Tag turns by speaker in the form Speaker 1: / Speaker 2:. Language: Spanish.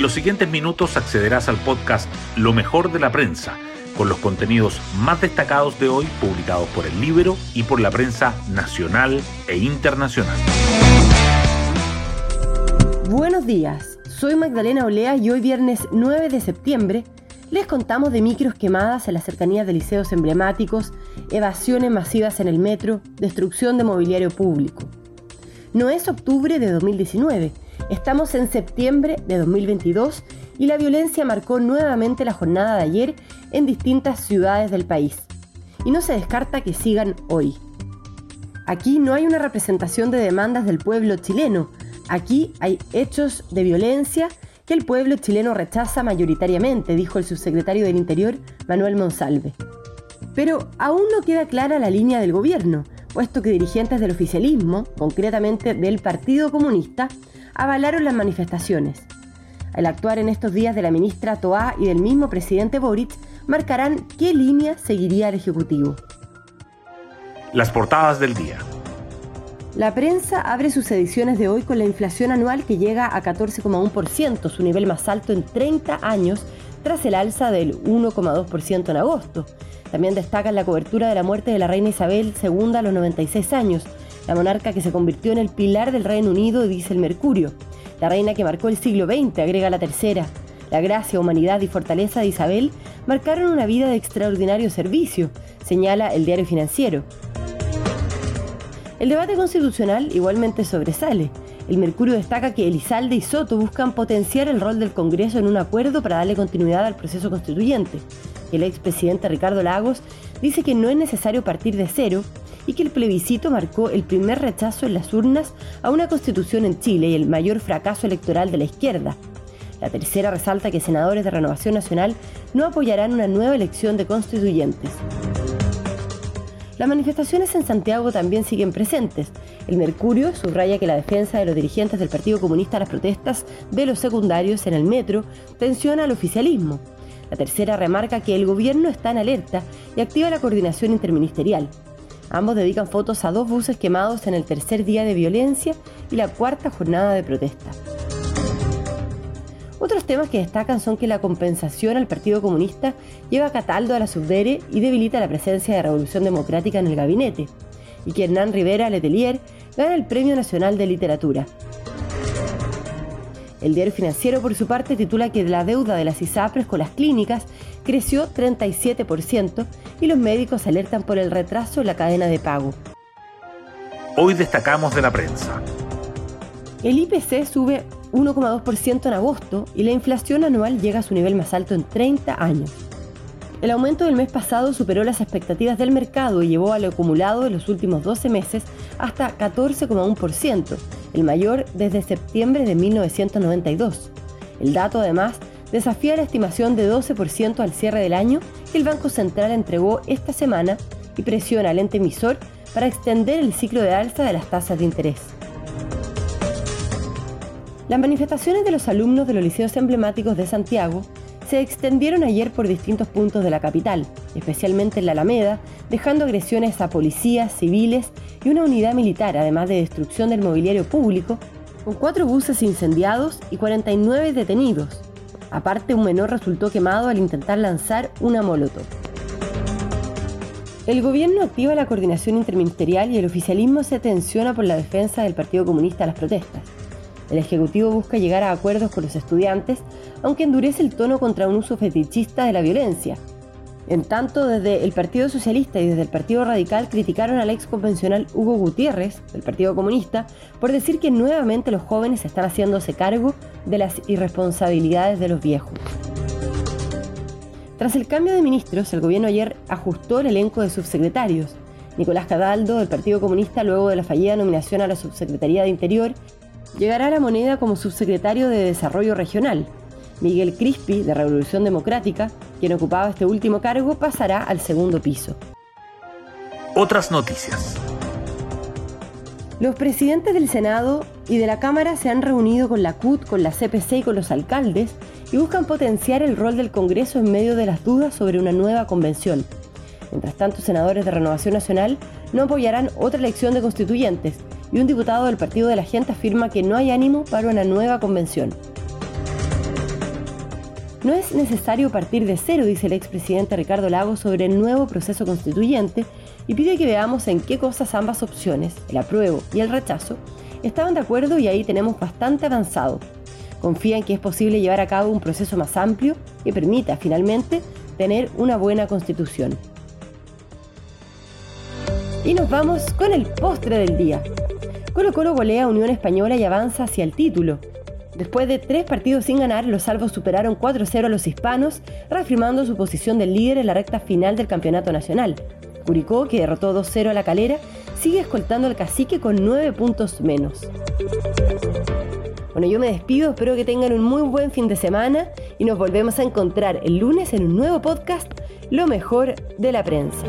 Speaker 1: En los siguientes minutos accederás al podcast Lo mejor de la prensa, con los contenidos más destacados de hoy publicados por el libro y por la prensa nacional e internacional.
Speaker 2: Buenos días, soy Magdalena Olea y hoy viernes 9 de septiembre les contamos de micros quemadas en las cercanías de liceos emblemáticos, evasiones masivas en el metro, destrucción de mobiliario público. No es octubre de 2019, estamos en septiembre de 2022 y la violencia marcó nuevamente la jornada de ayer en distintas ciudades del país. Y no se descarta que sigan hoy. Aquí no hay una representación de demandas del pueblo chileno, aquí hay hechos de violencia que el pueblo chileno rechaza mayoritariamente, dijo el subsecretario del Interior, Manuel Monsalve. Pero aún no queda clara la línea del gobierno, puesto que dirigentes del oficialismo, concretamente del Partido Comunista, avalaron las manifestaciones. Al actuar en estos días de la ministra Toá y del mismo presidente Boric, marcarán qué línea seguiría el Ejecutivo.
Speaker 1: Las portadas del día.
Speaker 2: La prensa abre sus ediciones de hoy con la inflación anual que llega a 14,1%, su nivel más alto en 30 años, tras el alza del 1,2% en agosto. También destacan la cobertura de la muerte de la reina Isabel II a los 96 años, la monarca que se convirtió en el pilar del Reino Unido, dice el Mercurio. La reina que marcó el siglo XX, agrega la tercera. La gracia, humanidad y fortaleza de Isabel marcaron una vida de extraordinario servicio, señala el diario financiero. El debate constitucional igualmente sobresale. El Mercurio destaca que Elizalde y Soto buscan potenciar el rol del Congreso en un acuerdo para darle continuidad al proceso constituyente. El expresidente Ricardo Lagos dice que no es necesario partir de cero y que el plebiscito marcó el primer rechazo en las urnas a una constitución en Chile y el mayor fracaso electoral de la izquierda. La tercera resalta que senadores de Renovación Nacional no apoyarán una nueva elección de constituyentes. Las manifestaciones en Santiago también siguen presentes. El Mercurio subraya que la defensa de los dirigentes del Partido Comunista a las protestas de los secundarios en el metro tensiona al oficialismo. La tercera remarca que el gobierno está en alerta y activa la coordinación interministerial. Ambos dedican fotos a dos buses quemados en el tercer día de violencia y la cuarta jornada de protesta. Otros temas que destacan son que la compensación al Partido Comunista lleva a Cataldo a la subdere y debilita la presencia de Revolución Democrática en el gabinete, y que Hernán Rivera Letelier gana el Premio Nacional de Literatura. El diario financiero, por su parte, titula que la deuda de las ISAPRES con las clínicas creció 37% y los médicos alertan por el retraso en la cadena de pago.
Speaker 1: Hoy destacamos de la prensa.
Speaker 2: El IPC sube 1,2% en agosto y la inflación anual llega a su nivel más alto en 30 años. El aumento del mes pasado superó las expectativas del mercado y llevó al acumulado de los últimos 12 meses hasta 14,1%, el mayor desde septiembre de 1992. El dato además desafía la estimación de 12% al cierre del año que el Banco Central entregó esta semana y presiona al ente emisor para extender el ciclo de alza de las tasas de interés. Las manifestaciones de los alumnos de los liceos emblemáticos de Santiago se extendieron ayer por distintos puntos de la capital, especialmente en la Alameda, dejando agresiones a policías, civiles y una unidad militar, además de destrucción del mobiliario público, con cuatro buses incendiados y 49 detenidos. Aparte, un menor resultó quemado al intentar lanzar una molotov. El gobierno activa la coordinación interministerial y el oficialismo se tensiona por la defensa del Partido Comunista a las protestas. El Ejecutivo busca llegar a acuerdos con los estudiantes, aunque endurece el tono contra un uso fetichista de la violencia. En tanto, desde el Partido Socialista y desde el Partido Radical criticaron al ex convencional Hugo Gutiérrez, del Partido Comunista, por decir que nuevamente los jóvenes están haciéndose cargo de las irresponsabilidades de los viejos. Tras el cambio de ministros, el gobierno ayer ajustó el elenco de subsecretarios. Nicolás Cadaldo, del Partido Comunista, luego de la fallida nominación a la Subsecretaría de Interior, llegará a la moneda como subsecretario de Desarrollo Regional. Miguel Crispi, de Revolución Democrática, quien ocupaba este último cargo, pasará al segundo piso.
Speaker 1: Otras noticias.
Speaker 2: Los presidentes del Senado y de la Cámara se han reunido con la CUT, con la CPC y con los alcaldes y buscan potenciar el rol del Congreso en medio de las dudas sobre una nueva convención. Mientras tanto, senadores de Renovación Nacional no apoyarán otra elección de constituyentes y un diputado del Partido de la Gente afirma que no hay ánimo para una nueva convención. No es necesario partir de cero, dice el expresidente Ricardo Lagos sobre el nuevo proceso constituyente y pide que veamos en qué cosas ambas opciones, el apruebo y el rechazo, estaban de acuerdo y ahí tenemos bastante avanzado. Confía en que es posible llevar a cabo un proceso más amplio que permita finalmente tener una buena constitución. Y nos vamos con el postre del día. Colo Colo golea a Unión Española y avanza hacia el título. Después de tres partidos sin ganar, los salvos superaron 4-0 a los hispanos, reafirmando su posición de líder en la recta final del campeonato nacional. Curicó, que derrotó 2-0 a la calera, sigue escoltando al cacique con 9 puntos menos. Bueno, yo me despido, espero que tengan un muy buen fin de semana y nos volvemos a encontrar el lunes en un nuevo podcast, Lo mejor de la prensa.